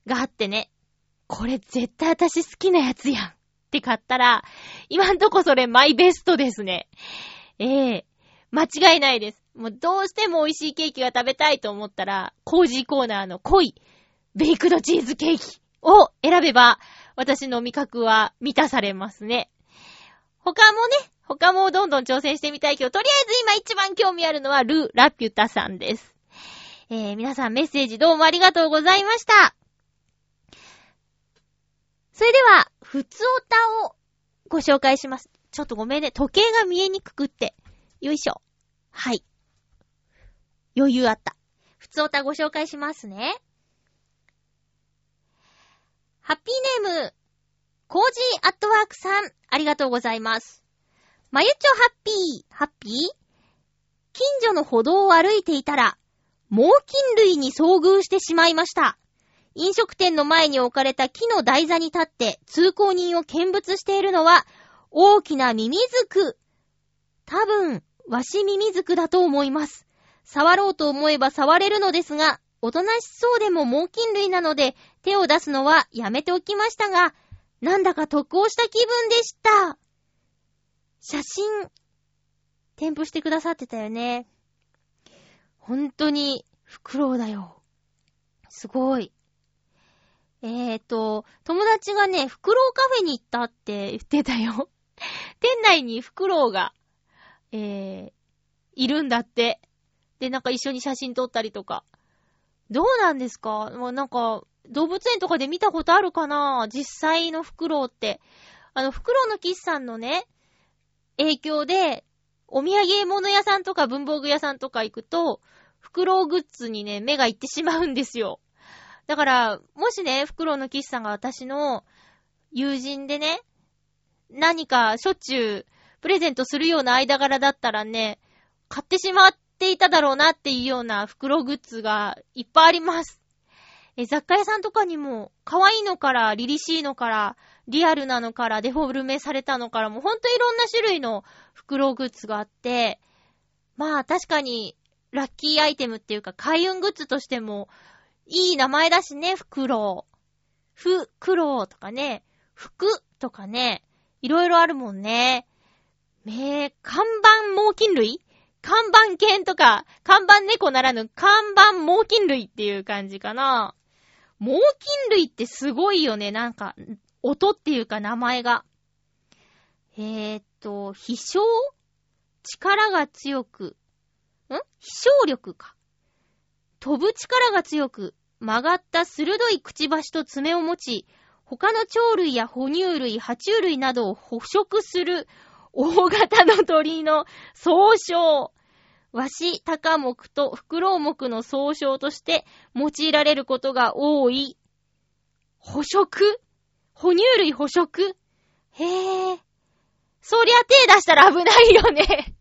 A: があってね、これ絶対私好きなやつやんって買ったら、今んとこそれマイベストですね。ええー、間違いないです。もうどうしても美味しいケーキが食べたいと思ったら、コージーコーナーの濃いベイクドチーズケーキを選べば、私の味覚は満たされますね。他もね、他もどんどん挑戦してみたいけど、とりあえず今一番興味あるのはル・ラピュタさんです。えー、皆さんメッセージどうもありがとうございました。それでは、ふつおたをご紹介します。ちょっとごめんね。時計が見えにくくって。よいしょ。はい。余裕あった。ふつおたご紹介しますね。ハッピーネーム、コージーアットワークさん、ありがとうございます。まゆちょハッピー、ハッピー？近所の歩道を歩いていたら、猛禽類に遭遇してしまいました。飲食店の前に置かれた木の台座に立って通行人を見物しているのは、大きなミミズク。多分、ワシミミズクだと思います。触ろうと思えば触れるのですが、おとなしそうでも猛禽類なので、手を出すのはやめておきましたが、なんだか得をした気分でした。写真、添付してくださってたよね。本当に、フクロウだよ。すごい。えーと、友達がね、フクロウカフェに行ったって言ってたよ。店内にフクロウが、えー、いるんだって。で、なんか一緒に写真撮ったりとか。どうなんですか？もうなんか、動物園とかで見たことあるかな？実際のフクロウって。あの、フクロウのキスさんのね、影響で、お土産物屋さんとか文房具屋さんとか行くと、フクロウグッズにね、目が行ってしまうんですよ。だから、もしね、フクロウのキスさんが私の友人でね、何かしょっちゅうプレゼントするような間柄だったらね、買ってしまっていただろうなっていうような袋グッズがいっぱいあります。え、雑貨屋さんとかにも、可愛いのから、リリシーのから、リアルなのから、デフォルメされたのから、もうほんといろんな種類の袋グッズがあって、まあ確かに、ラッキーアイテムっていうか、開運グッズとしても、いい名前だしね、フクロウ。ふ、クロウとかね、服とかね、いろいろあるもんね。めー、看板猛禽類？看板犬とか、看板猫ならぬ看板猛禽類っていう感じかな。猛禽類ってすごいよね、なんか、音っていうか名前が。えー、っと、飛翔？力が強く、ん？飛翔力か。飛ぶ力が強く、曲がった鋭いくちばしと爪を持ち、他の鳥類や哺乳類、爬虫類などを捕食する大型の鳥の総称。ワシ、タカ目とフクロウ目の総称として用いられることが多い。捕食？哺乳類捕食？へぇ。そりゃ手出したら危ないよね。(laughs) 食べられ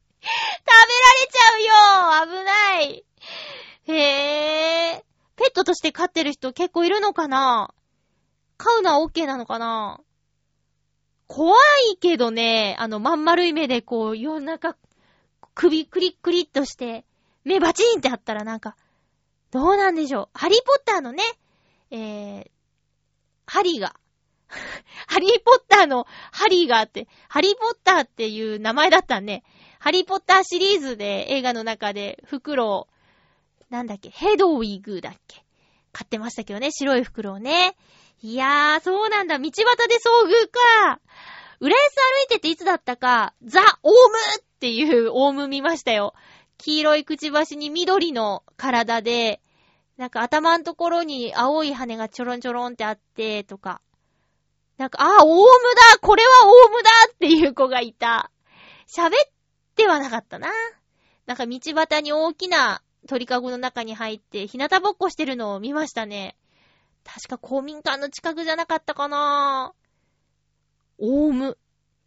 A: ちゃうよ危ない。へぇ。ペットとして飼ってる人結構いるのかな？飼うのは OK なのかな？怖いけどね、あの、まん丸い目でこう、夜中、首クリックリッとして、目バチンってあったらなんか、どうなんでしょう？ハリーポッターのね、えー、ハリーが、(laughs) ハリーポッターのハリーがあって、ハリーポッターっていう名前だったんね。ハリーポッターシリーズで映画の中で袋を、なんだっけ、ヘドウィグだっけ。買ってましたけどね、白い袋をね。いやー、そうなんだ。道端で遭遇か。浦安歩いてていつだったか、ザ・オウムっていうオウム見ましたよ。黄色いくちばしに緑の体で、なんか頭のところに青い羽がちょろんちょろんってあって、とか。なんか、あ、オウムだこれはオウムだっていう子がいた。喋ってはなかったな。なんか道端に大きな鳥かごの中に入って、日向ぼっこしてるのを見ましたね。確か公民館の近くじゃなかったかなオウム。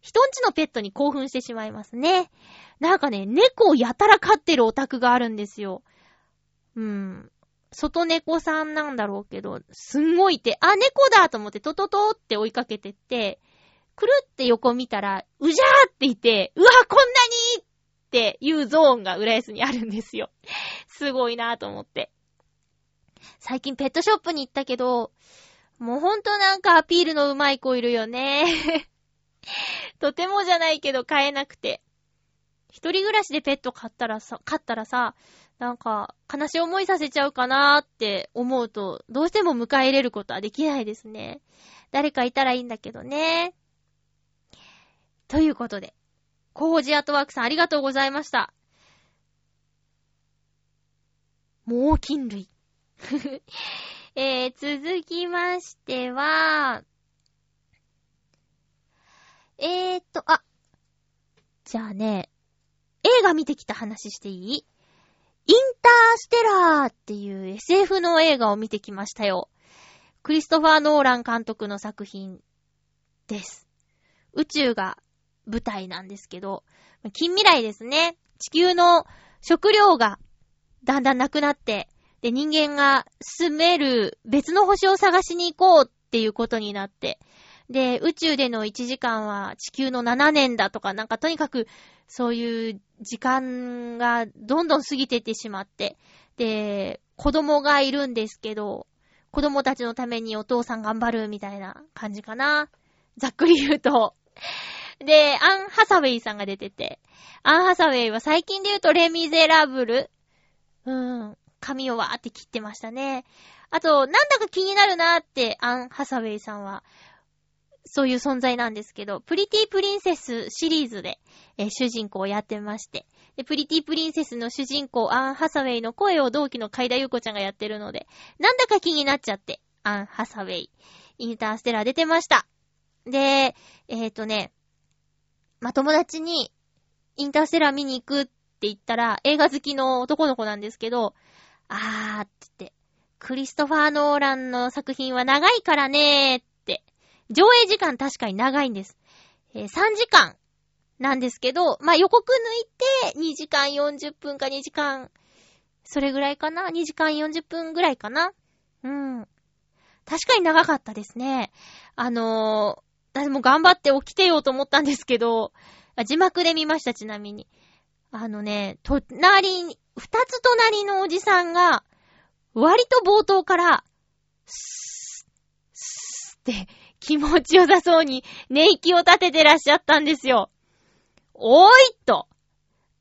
A: 人んちのペットに興奮してしまいますね。なんかね、猫をやたら飼ってるオタクがあるんですよ。うん。外猫さんなんだろうけど、すんごいって、あ、猫だと思ってトトトって追いかけてって、くるって横見たら、うじゃーっていて、うわ、こんなにっていうゾーンが浦安にあるんですよ。すごいなぁと思って。最近ペットショップに行ったけど、もうほんとなんかアピールの上手い子いるよね。(laughs) とてもじゃないけど買えなくて。一人暮らしでペット飼ったらさ、飼ったらさ、なんか、悲しい思いさせちゃうかなーって思うと、どうしても迎え入れることはできないですね。誰かいたらいいんだけどね。ということで、コージアートワークさんありがとうございました。猛禽類。(laughs) えー、続きましては、えーっと、あ、じゃあね、映画見てきた話していい？インターステラーっていう SF の映画を見てきましたよ。クリストファー・ノーラン監督の作品です。宇宙が舞台なんですけど、近未来ですね。地球の食料がだんだんなくなって、で、人間が住める別の星を探しに行こうっていうことになって、で、宇宙での1時間は地球の7年だとか、なんかとにかくそういう時間がどんどん過ぎていってしまって、で、子供がいるんですけど、子供たちのためにお父さん頑張るみたいな感じかな。ざっくり言うと。で、アン・ハサウェイさんが出てて、アン・ハサウェイは最近で言うとレ・ミゼラブル。うん、髪をわーって切ってましたね。あと、なんだか気になるなーって、アン・ハサウェイさんはそういう存在なんですけど、プリティプリンセスシリーズで、えー、主人公をやってまして。で、プリティプリンセスの主人公、アン・ハサウェイの声を同期の甲斐田裕子ちゃんがやってるので、なんだか気になっちゃって、アン・ハサウェイ、インターステラー出てました。で、えっ、ー、とね、ま友達に、インターステラー見に行くって言ったら、映画好きの男の子なんですけど、あーって言って、クリストファー・ノーランの作品は長いからねーって上映時間確かに長いんです。えー、3時間なんですけど、まあ、予告抜いて2時間40分か2時間、それぐらいかな ?2 時間40分ぐらいかな？うん。確かに長かったですね。あのー、私も頑張って起きてようと思ったんですけど、字幕で見ました、ちなみに。あのね、隣に、二つ隣のおじさんが、割と冒頭から、スー、スーって気持ちよさそうに寝息を立ててらっしゃったんですよ。おーいと。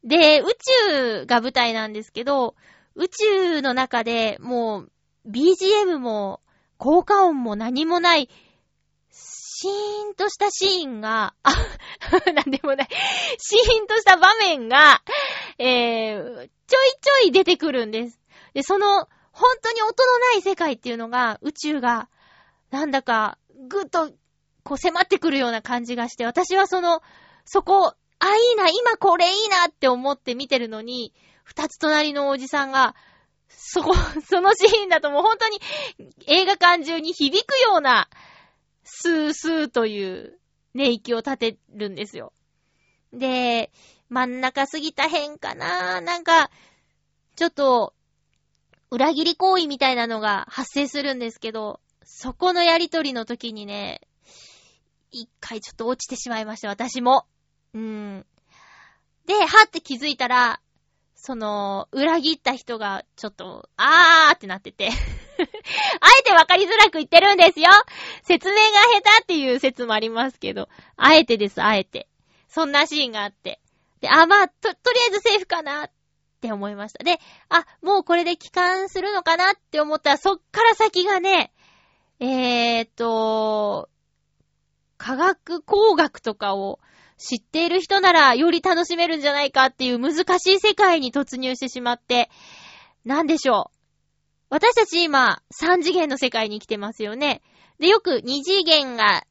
A: で、宇宙が舞台なんですけど、宇宙の中でもう BGM も効果音も何もない、シーンとしたシーンが、あ、(laughs) なんでもない、シーンとした場面が、えー、ちょいちょい出てくるんです。で、その、本当に音のない世界っていうのが、宇宙が、なんだか、ぐっと、こう迫ってくるような感じがして、私はその、そこ、あ、いいな、今これいいなって思って見てるのに、二つ隣のおじさんが、そこ、そのシーンだともう本当に映画館中に響くような、スースーという寝息を立てるんですよ。で、真ん中過ぎた変かななんか、ちょっと、裏切り行為みたいなのが発生するんですけど、そこのやりとりの時にね、一回ちょっと落ちてしまいました、私も。うん。で、はって気づいたら、その、裏切った人が、ちょっと、あーってなってて (laughs) あえてわかりづらく言ってるんですよ説明が下手っていう説もありますけど、あえてです、あえて。そんなシーンがあって。で、あ、まあ、と、とりあえずセーフかなって思いました。で、あ、もうこれで帰還するのかなって思ったら、そっから先がね、えーと、科学工学とかを知っている人ならより楽しめるんじゃないかっていう難しい世界に突入してしまって、なんでしょう。私たち今、3次元の世界に生きてますよね。で、よく2次元が、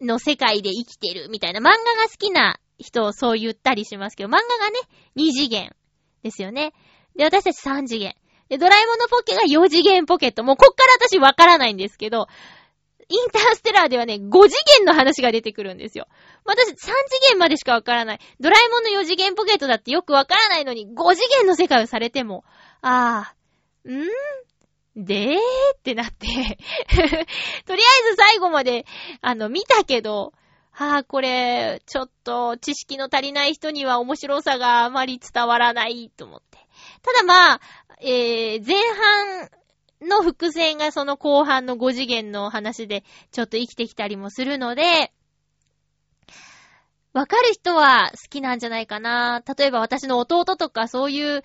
A: の世界で生きてるみたいな漫画が好きな人をそう言ったりしますけど、漫画がね、2次元ですよね。で、私たち3次元。で、ドラえもんのポケが4次元ポケット。もうこっから私わからないんですけど、インターステラーではね、5次元の話が出てくるんですよ。私、3次元までしかわからない。ドラえもんの4次元ポケットだってよくわからないのに、5次元の世界をされても、あー、んーでーってなって (laughs) とりあえず最後まで、あの、見たけど、はあ、これ、ちょっと、知識の足りない人には面白さがあまり伝わらないと思って。ただまあ、えー、前半の伏線がその後半の5次元の話でちょっと生きてきたりもするので、わかる人は好きなんじゃないかな。例えば私の弟とかそういう、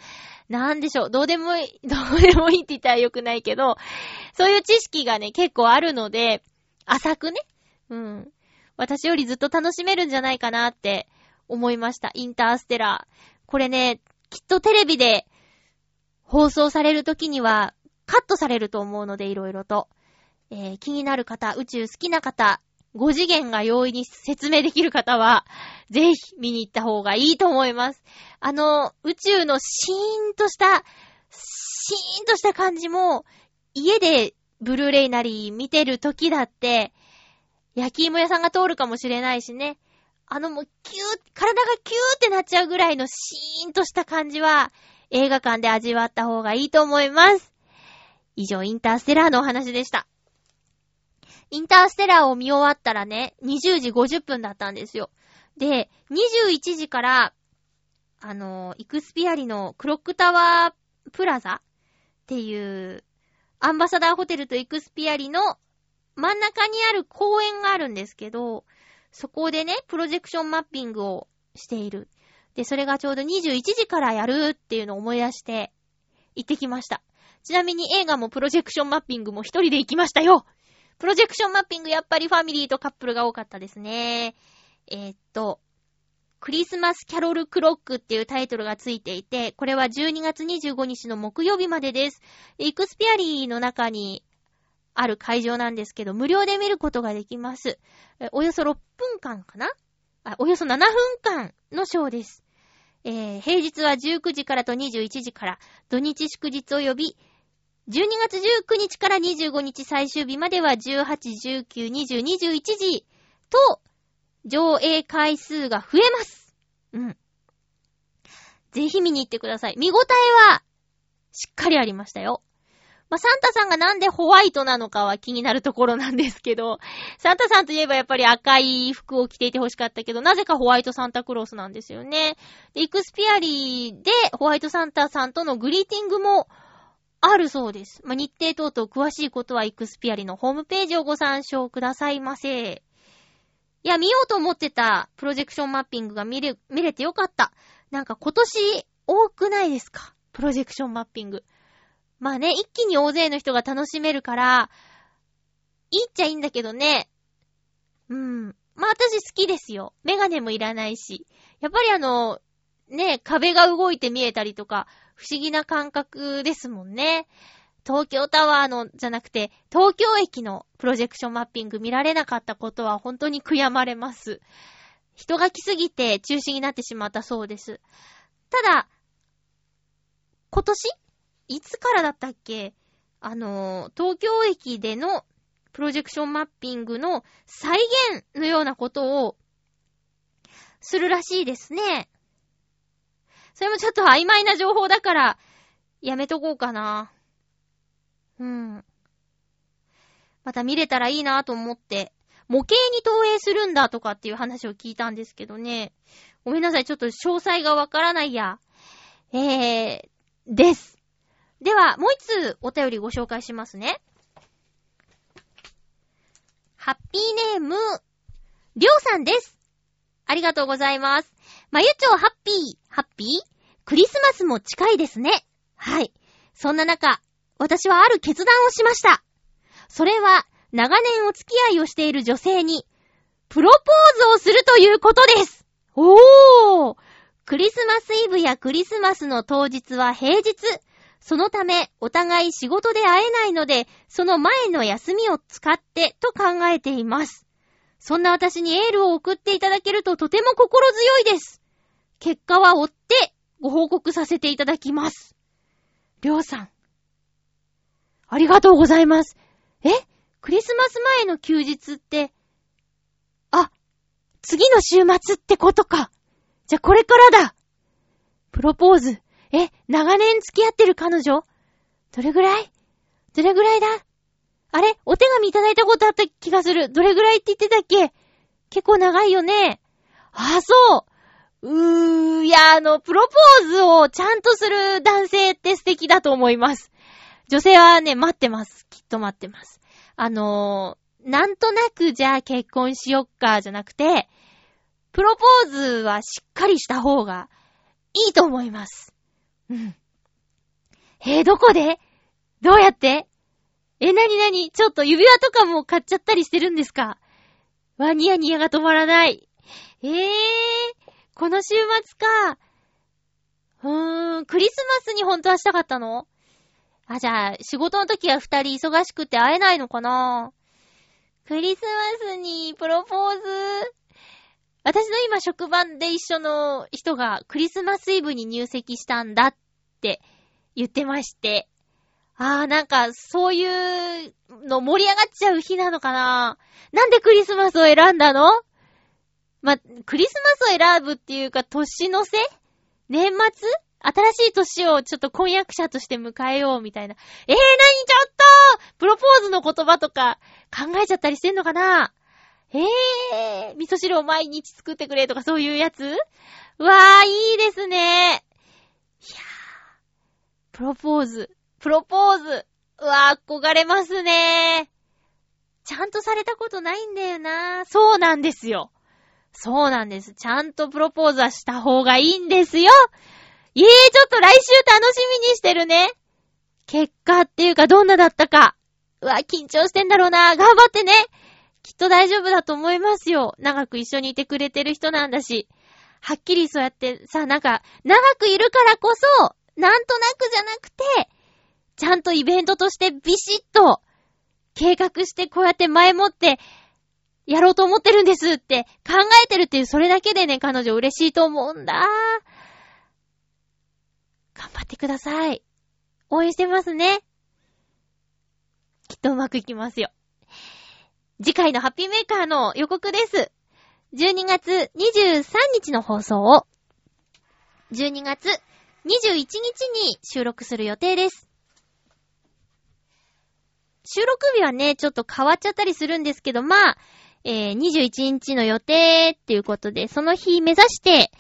A: なんでしょう、どうでもいい、(laughs) どうでもいいって言ったらよくないけど、そういう知識がね、結構あるので、浅くね、うん。私よりずっと楽しめるんじゃないかなって思いました。インターステラー。これね、きっとテレビで放送される時にはカットされると思うので、いろいろと。えー、気になる方、宇宙好きな方、5次元が容易に説明できる方は、ぜひ見に行った方がいいと思います。あの、宇宙のシーンとした、シーンとした感じも、家でブルーレイなり見てる時だって、焼き芋屋さんが通るかもしれないしね。あのもうキュー、体がキューってなっちゃうぐらいのシーンとした感じは、映画館で味わった方がいいと思います。以上、インターステラーのお話でした。インターステラーを見終わったらね、20時50分だったんですよ。で、21時から、あの、イクスピアリのクロックタワープラザっていう、アンバサダーホテルとイクスピアリの真ん中にある公園があるんですけど、そこでね、プロジェクションマッピングをしている。で、それがちょうど21時からやるっていうのを思い出して、行ってきました。ちなみに映画もプロジェクションマッピングも一人で行きましたよプロジェクションマッピングやっぱりファミリーとカップルが多かったですね。えー、っと、クリスマスキャロルクロックっていうタイトルがついていて、これは12月25日の木曜日までです。イクスピアリーの中にある会場なんですけど、無料で見ることができます。およそ6分間かな？あ、およそ7分間のショーです。えー、平日は19時からと21時から、土日祝日及び12月19日から25日最終日までは18、19、20、21時と上映回数が増えます。うん。ぜひ見に行ってください。見応えは、しっかりありましたよ。まあ、サンタさんがなんでホワイトなのかは気になるところなんですけど、サンタさんといえばやっぱり赤い服を着ていて欲しかったけど、なぜかホワイトサンタクロースなんですよね。で、イクスピアリーでホワイトサンタさんとのグリーティングもあるそうです。まあ、日程等々詳しいことはイクスピアリのホームページをご参照くださいませ。いや、見ようと思ってたプロジェクションマッピングが見れ、見れてよかった。なんか今年多くないですか？プロジェクションマッピング。まあね、一気に大勢の人が楽しめるから、いいっちゃいいんだけどね。うん。まあ私好きですよ。メガネもいらないし。やっぱりあの、ね、壁が動いて見えたりとか、不思議な感覚ですもんね。東京タワーの、じゃなくて、東京駅のプロジェクションマッピング見られなかったことは本当に悔やまれます。人が来すぎて中止になってしまったそうです。ただ、今年？いつからだったっけ？あの、東京駅でのプロジェクションマッピングの再現のようなことをするらしいですね。それもちょっと曖昧な情報だから、やめとこうかな。うん。また見れたらいいなと思って、模型に投影するんだとかっていう話を聞いたんですけどね。ごめんなさい、ちょっと詳細がわからないや。えー、です。では、もう一つお便りご紹介しますね。ハッピーネーム、りょうさんです。ありがとうございます。まゆちょハッピー、ハッピー？クリスマスも近いですね。はい。そんな中、私はある決断をしました。それは、長年お付き合いをしている女性に、プロポーズをするということです。おークリスマスイブやクリスマスの当日は平日。そのため、お互い仕事で会えないので、その前の休みを使ってと考えています。そんな私にエールを送っていただけるととても心強いです。結果は追ってご報告させていただきます。りょうさん。ありがとうございます。え？クリスマス前の休日って、あ、次の週末ってことか。じゃ、これからだ。プロポーズ。え、長年付き合ってる彼女？どれぐらい？どれぐらいだ？あれ？お手紙いただいたことあった気がする。どれぐらいって言ってたっけ？結構長いよね。あ、そう。うー、いや、あの、プロポーズをちゃんとする男性って素敵だと思います。女性はね、待ってます。きっと待ってます。あのー、なんとなくじゃあ結婚しよっか、じゃなくて、プロポーズはしっかりした方がいいと思います。うん。えー、どこで？どうやって？え、なになに？ちょっと指輪とかも買っちゃったりしてるんですか？わ、ニヤニヤが止まらない。えー、この週末か。うーん、クリスマスに本当はしたかったの？あ、じゃあ、仕事の時は二人忙しくて会えないのかな？クリスマスにプロポーズ？私の今職場で一緒の人がクリスマスイブに入籍したんだって言ってまして。あーなんかそういうの盛り上がっちゃう日なのかな？なんでクリスマスを選んだの？ま、クリスマスを選ぶっていうか年の瀬？年末？新しい年をちょっと婚約者として迎えようみたいな。えー、なにちょっと？プロポーズの言葉とか考えちゃったりしてんのかな？えー、味噌汁を毎日作ってくれとかそういうやつ？うわー、いいですね。いやー、プロポーズ、プロポーズ。うわー、憧れますねちゃんとされたことないんだよなそうなんですよ。そうなんです。ちゃんとプロポーズはした方がいいんですよ。いえー、ちょっと来週楽しみにしてるね。結果っていうかどんなだったか。うわ、緊張してんだろうな頑張ってね。きっと大丈夫だと思いますよ。長く一緒にいてくれてる人なんだし。はっきりそうやってさ、なんか、長くいるからこそ、なんとなくじゃなくて、ちゃんとイベントとしてビシッと、計画してこうやって前もって、やろうと思ってるんですって考えてるっていう、それだけでね、彼女嬉しいと思うんだ。頑張ってください。応援してますね。きっとうまくいきますよ。次回のハッピーメーカーの予告です。12月23日の放送を12月21日に収録する予定です。収録日はね、ちょっと変わっちゃったりするんですけど、まあ、えー、21日の予定っていうことで、その日目指して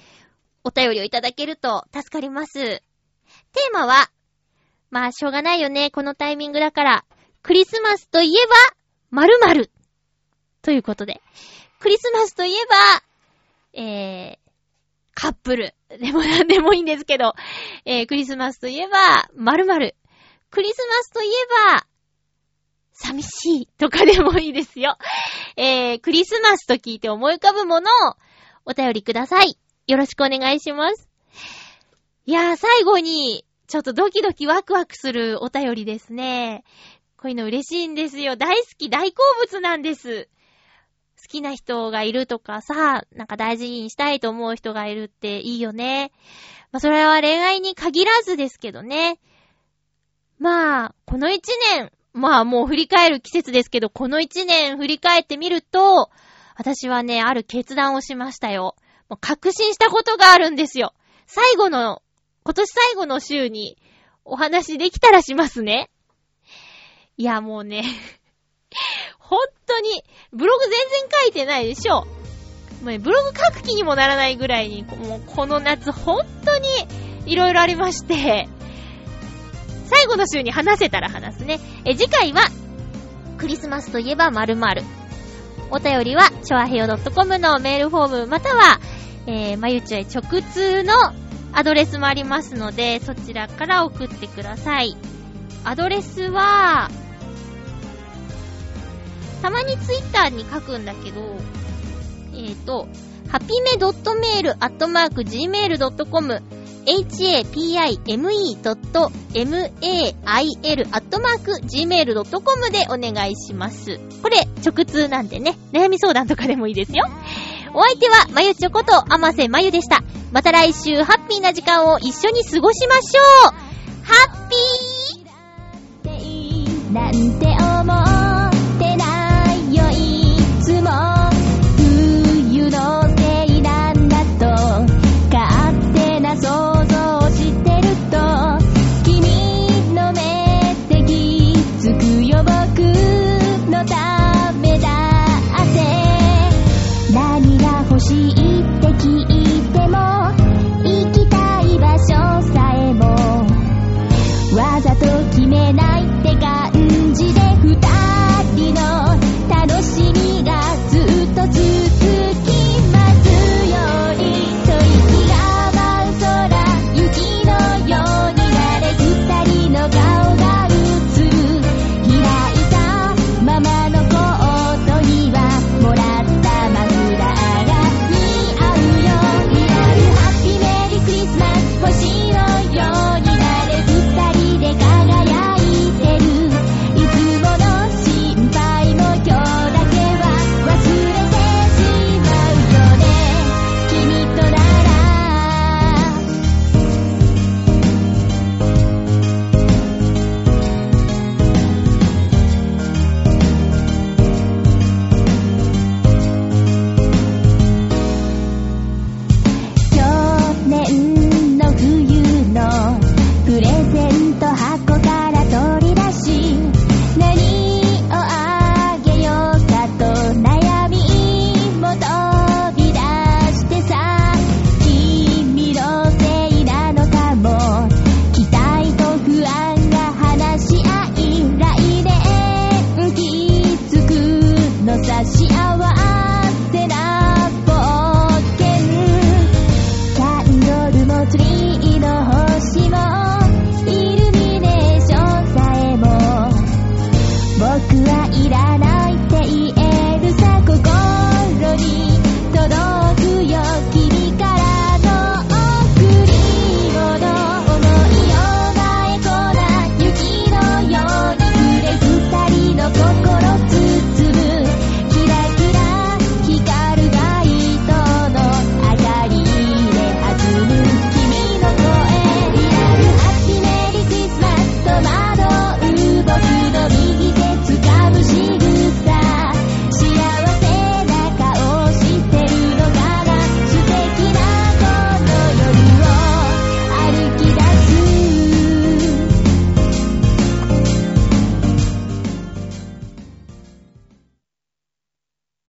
A: お便りをいただけると助かります。テーマは、まあ、しょうがないよね、このタイミングだから、クリスマスといえば、〇〇ということで、クリスマスといえば、えー、カップル。でもなんでもいいんですけど、えー、クリスマスといえば、〇〇。クリスマスといえば、寂しいとかでもいいですよ。えー、クリスマスと聞いて思い浮かぶものをお便りください。よろしくお願いします。いやー、最後に、ちょっとドキドキワクワクするお便りですね。こういうの嬉しいんですよ。大好き、大好物なんです。好きな人がいるとかさ、なんか大事にしたいと思う人がいるっていいよね。まあ、それは恋愛に限らずですけどね。まあ、この一年、まあもう振り返る季節ですけど、この一年振り返ってみると、私はね、ある決断をしましたよ。もう確信したことがあるんですよ。最後の、今年最後の週にお話できたらしますね。いや、もうね (laughs) 本当に、ブログ全然書いてないでしょ。もうね、ブログ書く気にもならないぐらいに、もうこの夏本当に色々ありまして、最後の週に話せたら話すね。え、次回は、クリスマスといえば〇〇。お便りは、ちょあへよ .com のメールフォーム、または、えー、まゆちょへ直通のアドレスもありますので、そちらから送ってください。アドレスは、たまにツイッターに書くんだけど、えっ、ー、と、ハピメ .mail.gmail.com hapime.mail.gmail.com でお願いします。これ、直通なんでね、悩み相談とかでもいいですよ。お相手は、まゆちょこと、あませまゆでした。また来週、ハッピーな時間を一緒に過ごしましょうハッピーなんて思っ